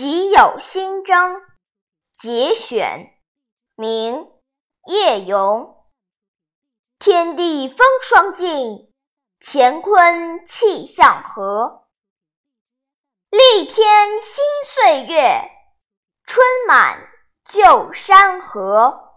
己有新征，节选，明，叶荣。天地风霜尽，乾坤气象和。历天新岁月，春满旧山河。